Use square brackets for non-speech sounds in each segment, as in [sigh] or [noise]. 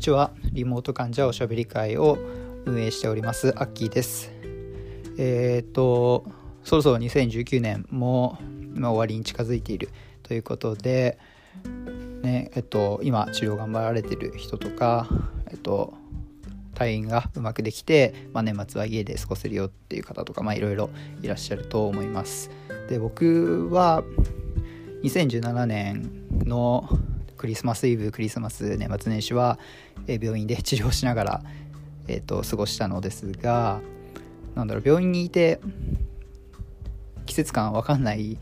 にちは。リモート患者おしゃべり会を運営しておりますアッキーです。えっ、とそろそろ2019年も今終わりに近づいている。ということでねえっと今治療頑張られてる人とかえっと退院がうまくできて、まあ、年末は家で過ごせるよっていう方とかいろいろいらっしゃると思います。で僕は2017年のクリスマスイブクリスマス年末年始は、病院で治療しながら、えーと、過ごしたのですがなんだろう病院にいて季節感わかんない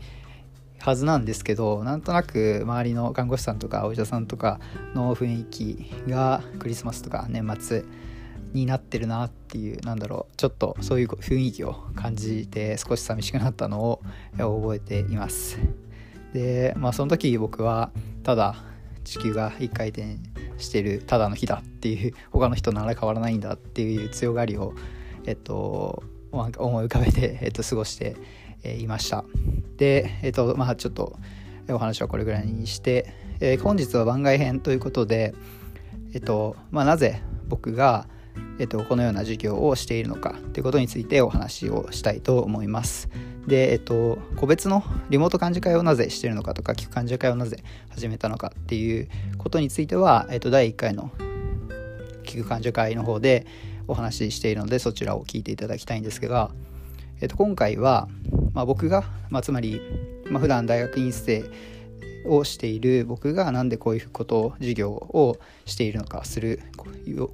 はずなんですけどなんとなく周りの看護師さんとかお医者さんとかの雰囲気がクリスマスとか年末になってるなっていうなんだろうちょっとそういう雰囲気を感じて少し寂しくなったのを覚えています。でまあその時僕はただ地球が1回転してるただの日だっていう他の人なら変わらないんだっていう強がりを、えっと、思い浮かべて、[laughs] えっと、過ごしていましたでえっとまあちょっとお話はこれぐらいにして、えー、本日は番外編ということでえっとまあなぜ僕がえっと、このような授業をしているのかということについてお話をしたいと思います。で、えっと、個別のリモート幹事会をなぜしてるのかとか聞く幹事会をなぜ始めたのかっていうことについては、えっと、第1回の聞く幹事会の方でお話ししているのでそちらを聞いていただきたいんですが、えっと、今回は、まあ、僕が、まあ、つまり、まあ、普段大学院生をしている僕が何でこういうことを授業をしているのかする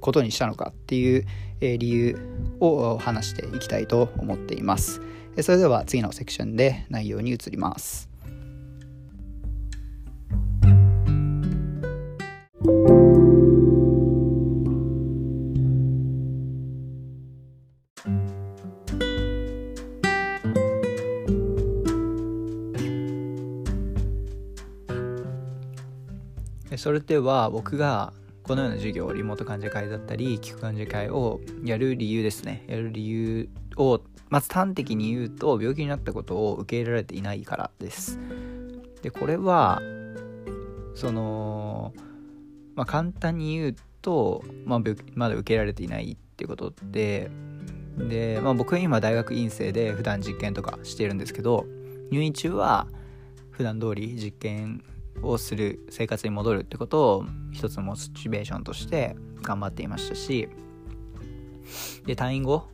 ことにしたのかっていう理由を話していきたいと思っています。それでは次のセクションで内容に移ります。それでは僕がこのような授業リモート患者会だったり聞く患者会をやる理由ですね。やる理由をまず端的に言うと病気になったことを受け入れられていないからです。でこれはそのまあ簡単に言うと、まあ、まだ受けられていないっていうことでで、まあ、僕は今大学院生で普段実験とかしてるんですけど入院中は普段通り実験をする生活に戻るってことを一つのモチベーションとして頑張っていましたしで退院後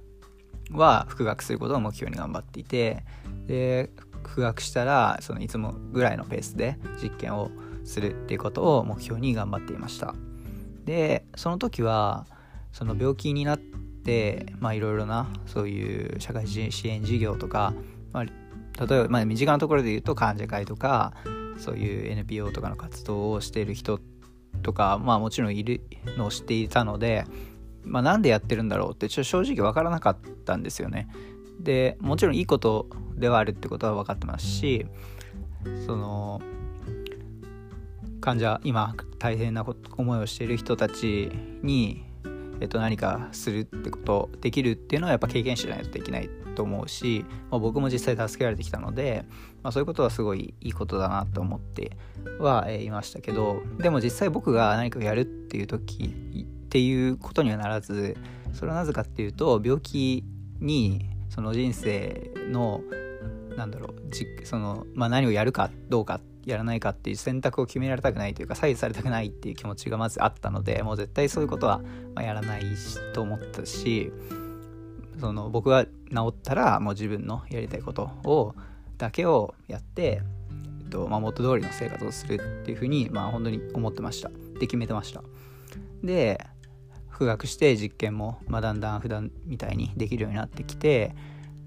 は復学することを目標に頑張っていてで復学したらそのいつもぐらいのペースで実験をするっていうことを目標に頑張っていました。でその時はその病気になってまあいろいろなそういう社会支援事業とか、まあ、例えば、まあ、身近なところで言うと患者会とかそういう NPO とかの活動をしている人とかまあもちろんいるのを知っていたので、まあ、なんでやってるんだろうってちょ正直分からなかったんですよね。でもちろんいいことではあるってことは分かってますしその患者今大変な思いをしている人たちに、えっと、何かするってことできるっていうのはやっぱ経験者じゃないとできないと思うし、まあ、僕も実際助けられてきたので、まあ、そういうことはすごいいいことだなと思っては、いましたけどでも実際僕が何かをやるっていう時っていうことにはならずそれはなぜかっていうと病気にその人生のなんだろうその、まあ、何をやるかどうかっやらないかっていう選択を決められたくないというか左右されたくないっていう気持ちがまずあったのでもう絶対そういうことはやらないと思ったしその僕が治ったらもう自分のやりたいことをだけをやって、えっとまあ、元通りの生活をするっていうふうに、まあ、本当に思ってました。で決めてました。で復学して実験も、まあ、だんだん普段みたいにできるようになってきて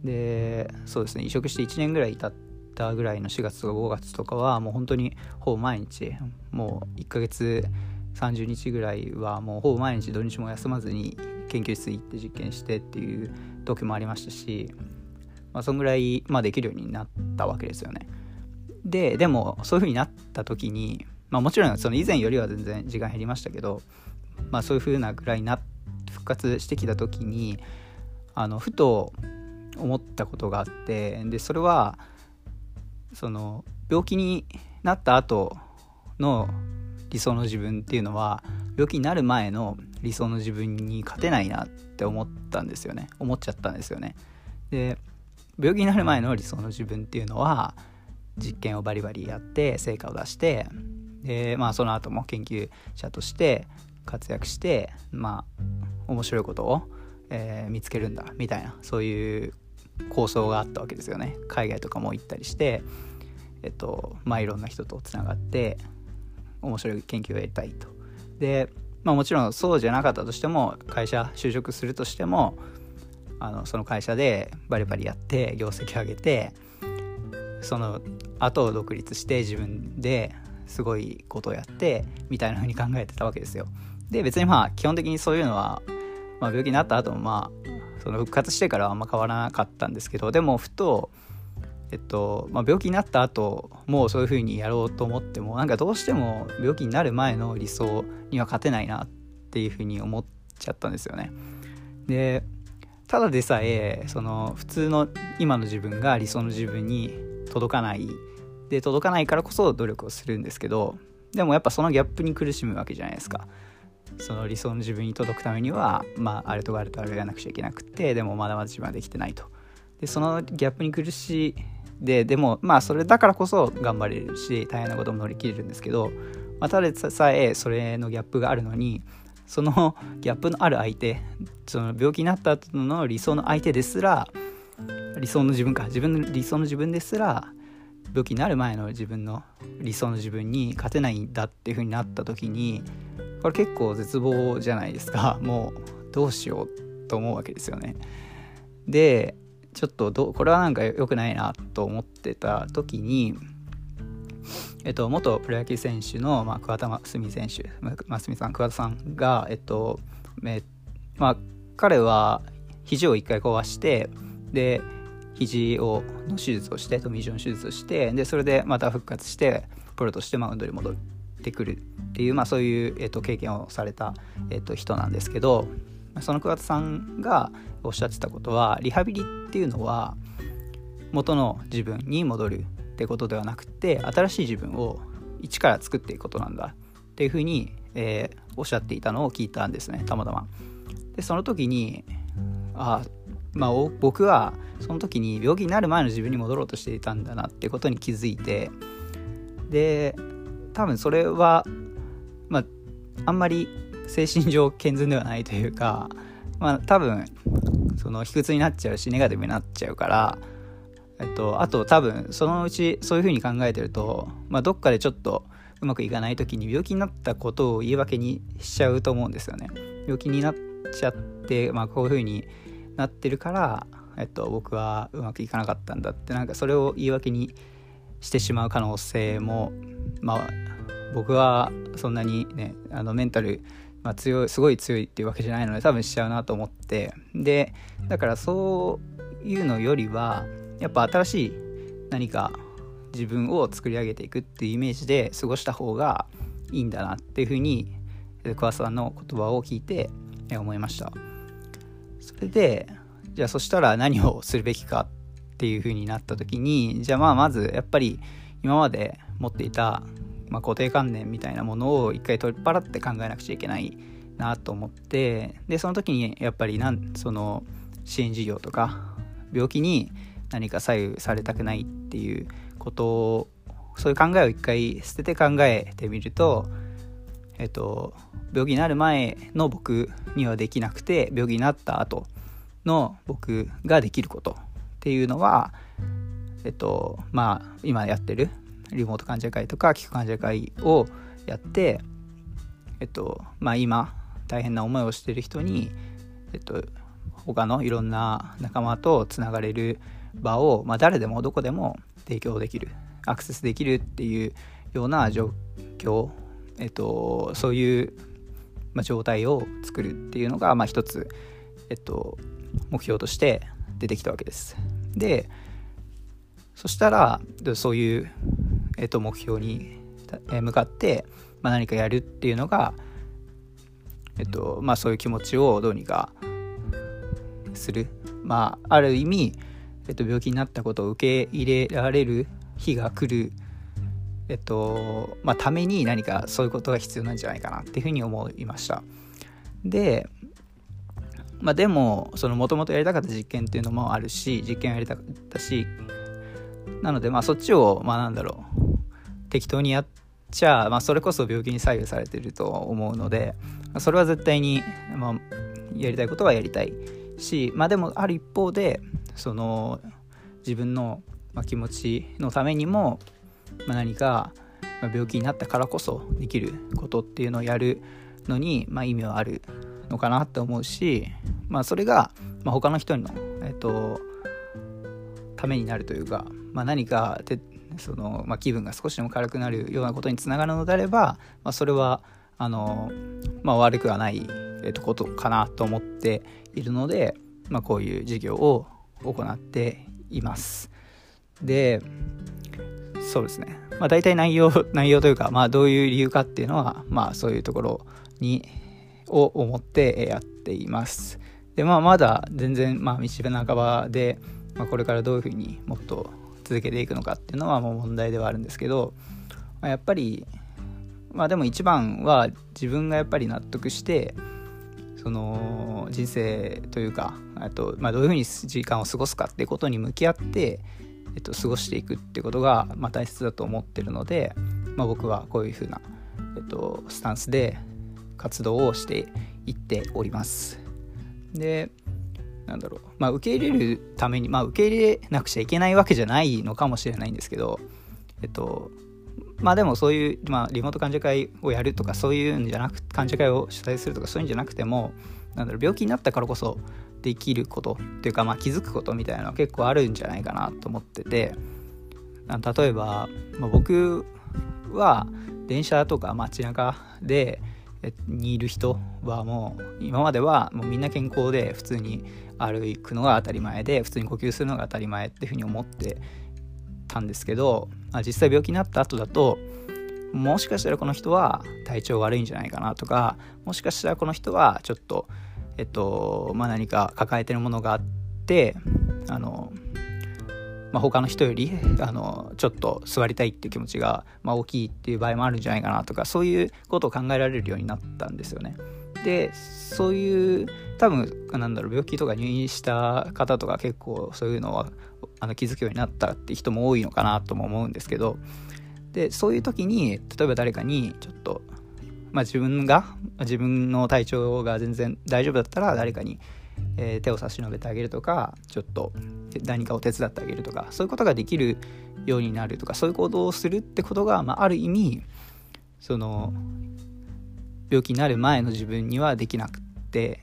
でそうですね移植して1年ぐらい経ったぐらいの4月とか5月とかはもう本当にほぼ毎日もう1ヶ月30日ぐらいはもうほぼ毎日土日も休まずに研究室行って実験してっていう時もありましたし、まあ、そんぐらい、まあ、できるようになったわけですよね。ででもそういう風になった時に、まあ、もちろんその以前よりは全然時間減りましたけど、まあ、そういう風なぐらいな復活してきた時にあのふと思ったことがあってでそれはその病気になった後の理想の自分っていうのは病気になる前の理想の自分に勝てないなって思ったんですよね。思っちゃったんですよね。で病気になる前の理想の自分っていうのは実験をバリバリやって成果を出してでまあその後も研究者として活躍してまあ面白いことを、えー、見つけるんだみたいなそういう構想があったわけですよね。海外とかも行ったりしてえっとまあいろんな人とつながって面白い研究をやりたいと。でまあもちろんそうじゃなかったとしても会社就職するとしてもあのその会社でバリバリやって業績上げてその後独立して自分ですごいことをやってみたいな風に考えてたわけですよ。で別にまあ基本的にそういうのは、まあ、病気になった後もまあその復活してからはあんま変わらなかったんですけどでもふとえっとまあ、病気になった後もうそういう風にやろうと思ってもなんかどうしても病気になる前の理想には勝てないなっていう風に思っちゃったんですよね。でただでさえその普通の今の自分が理想の自分に届かない。で届かないからこそ努力をするんですけどでもやっぱそのギャップに苦しむわけじゃないですか。その理想の自分に届くためにはまああれとあれとあれをやらなくちゃいけなくてでもまだまだ自分はできてないと。でそのギャップに苦しででもまあそれだからこそ頑張れるし大変なことも乗り切れるんですけど、まあ、ただでさえそれのギャップがあるのにその [laughs] ギャップのある相手その病気になった後の理想の相手ですら理想の自分か自分の理想の自分ですら病気になる前の自分の理想の自分に勝てないんだっていう風になった時にこれ結構絶望じゃないですかもうどうしようと思うわけですよね。でちょっとどこれはなんか良くないなと思ってた時にえっと、元プロ野球選手の、まあ、桑田真澄選手真澄さん桑田さんが、えっとえまあ、彼は肘を1回壊してで肘をの手術をしてトミー・ジョン手術をしてでそれでまた復活してプロとしてマウンドに戻ってくるっていう、まあ、そういう、えっと、経験をされた、えっと、人なんですけどその桑田さんがおっしゃってたことはリハビリっていうのは元の自分に戻るってことではなくて新しい自分を一から作っていくことなんだっていうふうに、えー、おっしゃっていたのを聞いたんですねたまたま。でその時にあまあ僕はその時に病気になる前の自分に戻ろうとしていたんだなってことに気づいてで多分それはまああんまり精神上健全ではないというか [laughs] まあ多分その卑屈になっちゃうしネガティブになっちゃうからえっとあと多分そのうちそういう風に考えてるとまあどっかでちょっとうまくいかない時に病気になったことを言い訳にしちゃうと思うんですよね。病気になっちゃってまあこういう風になってるからえっと僕はうまくいかなかったんだってなんかそれを言い訳にしてしまう可能性もまあ僕はそんなにねあのメンタルまあ、強いすごい強いっていうわけじゃないので多分しちゃうなと思って。でだからそういうのよりはやっぱ新しい何か自分を作り上げていくっていうイメージで過ごした方がいいんだなっていうふうに桑さんの言葉を聞いて思いました。それでじゃあそしたら何をするべきかっていうふうになった時にじゃあまあまずやっぱり今まで持っていたまあ、固定観念みたいなものを一回取っ払って考えなくちゃいけないなと思ってでその時にやっぱりなんその支援事業とか病気に何か左右されたくないっていうことをそういう考えを一回捨てて考えてみると、えっと、病気になる前の僕にはできなくて病気になった後の僕ができることっていうのは、えっと、まあ今やってるリモート患者会とか聞く患者会をやってえっとまあ今大変な思いをしている人にえっと他のいろんな仲間とつながれる場を、まあ、誰でもどこでも提供できるアクセスできるっていうような状況、えっと、そういう、まあ、状態を作るっていうのが、まあ、一つ、えっと、目標として出てきたわけです。でそしたらそういうえー、と目標に向かって、まあ、何かやるっていうのが、えっとまあ、そういう気持ちをどうにかする、まあ、ある意味、えっと、病気になったことを受け入れられる日が来る。えっとまあ、ために何かそういうことが必要なんじゃないかなっていうふうに思いました。でまあでもそのもともとやりたかった実験っていうのもあるし実験やりたかったしなのでまあそっちをまあなんだろう適当にやっちゃ、まあ、それこそ病気に左右されてると思うのでそれは絶対に、まあ、やりたいことはやりたいしまあでもある一方でその自分の気持ちのためにも、まあ、何か病気になったからこそできることっていうのをやるのに、まあ、意味はあるのかなって思うし、まあ、それが、まあ、他の人の、えっと、ためになるというか、まあ、何かてその、まあ、気分が少しでも軽くなるようなことにつながるのであれば、まあ、それはあの、まあ、悪くはない、えっと、ことかなと思っているので、まあ、こういう授業を行っています。でそうですね、まあ、大体内容 [laughs] 内容というか、まあ、どういう理由かっていうのは、まあ、そういうところにを思ってやっています。でまあまだ全然、まあ、道半ばで、まあ、これからどういうふうにもっと続けていくのかっていうのはもう問題ではあるんですけど、まあ、やっぱりまあでも一番は自分がやっぱり納得してその人生というかと、まあ、どういうふうに時間を過ごすかっていうことに向き合って、えっと、過ごしていくってことが、まあ、大切だと思ってるので、まあ、僕はこういうふうな、えっと、スタンスで活動をしていっております。でなんだろう、まあ、受け入れるために、まあ、受け入れなくちゃいけないわけじゃないのかもしれないんですけど、えっと、まあでもそういう、まあ、リモート患者会をやるとかそういうんじゃなく患者会を主催するとかそういうんじゃなくてもなんだろう病気になったからこそできることっていうか、まあ、気づくことみたいなのは結構あるんじゃないかなと思ってて例えば、まあ、僕は電車とか街中でにいる人はもう今まではもうみんな健康で普通に歩くのが当たり前で普通に呼吸するのが当たり前っていうふうに思ってたんですけど、まあ、実際病気になった後だともしかしたらこの人は体調悪いんじゃないかなとかもしかしたらこの人はちょっとえっとまあ何か抱えてるものがあってあのまあ、他の人よりあのちょっと座りたいっていう気持ちが、まあ、大きいっていう場合もあるんじゃないかなとかそういうことを考えられるようになったんですよね。でそういう多分なんだろう病気とか入院した方とか結構そういうのはあの気づくようになったって人も多いのかなとも思うんですけどでそういう時に例えば誰かにちょっと、まあ、自分が自分の体調が全然大丈夫だったら誰かにえー、手を差し伸べてあげるとかちょっと何かを手伝ってあげるとかそういうことができるようになるとかそういう行動をするってことが、まあ、ある意味その病気になる前の自分にはできなくて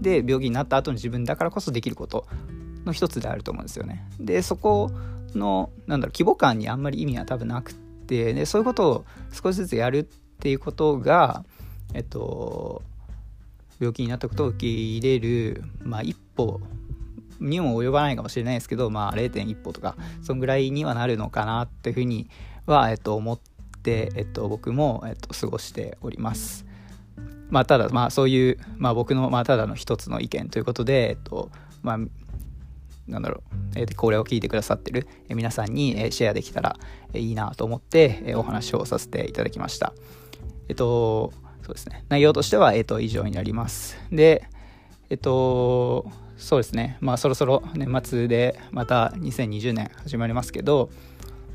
で病気になった後の自分だからこそできることの一つであると思うんですよね。でそこのなんだろう規模感にあんまり意味は多分なくてでそういうことを少しずつやるっていうことがえっと病気になったことを受け入れる、まあ、一歩にも及ばないかもしれないですけど、まあ、0.1歩とかそんぐらいにはなるのかなっていうふうには、えっと、思って、えっと、僕も、えっと、過ごしております。まあ、ただ、まあ、そういう、まあ、僕の、まあ、ただの一つの意見ということで、えっとまあ、なんだろう、えー、これを聞いてくださってる皆さんにシェアできたらいいなと思ってお話をさせていただきました。えっと、そうですね。内容としては、えっ、ーと、以上になります。で、えっーと、そうですね。まあ、そろそろ年末で、また2020年始まりますけど、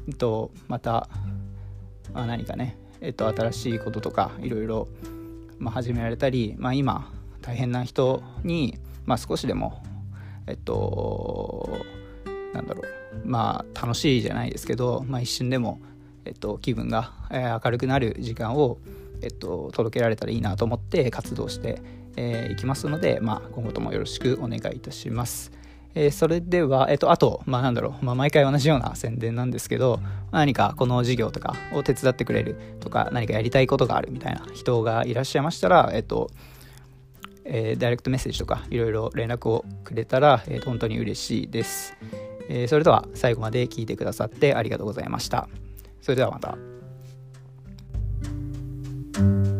えっーと、また、まあ、何かね、えっと、新しいこととか、いろいろ、まあ、始められたり、まあ、今、大変な人に、まあ、少しでも、えっと、なんだろう、まあ、楽しいじゃないですけど、まあ、一瞬でも、えっと、気分が、えー、明るくなる時間を、えっと、届けられたらいいなと思って活動してい、えー、きますので、まあ、今後ともよろしくお願いいたします。えー、それでは、えっと、あと、まあ、なんだろう、まあ、毎回同じような宣伝なんですけど、何かこの授業とかを手伝ってくれるとか、何かやりたいことがあるみたいな人がいらっしゃいましたら、えっと、えー、ダイレクトメッセージとかいろいろ連絡をくれたら、えー、本当に嬉しいです、えー、それでは最後まで聞いてくださってありがとうございました。それではまた。Thank you.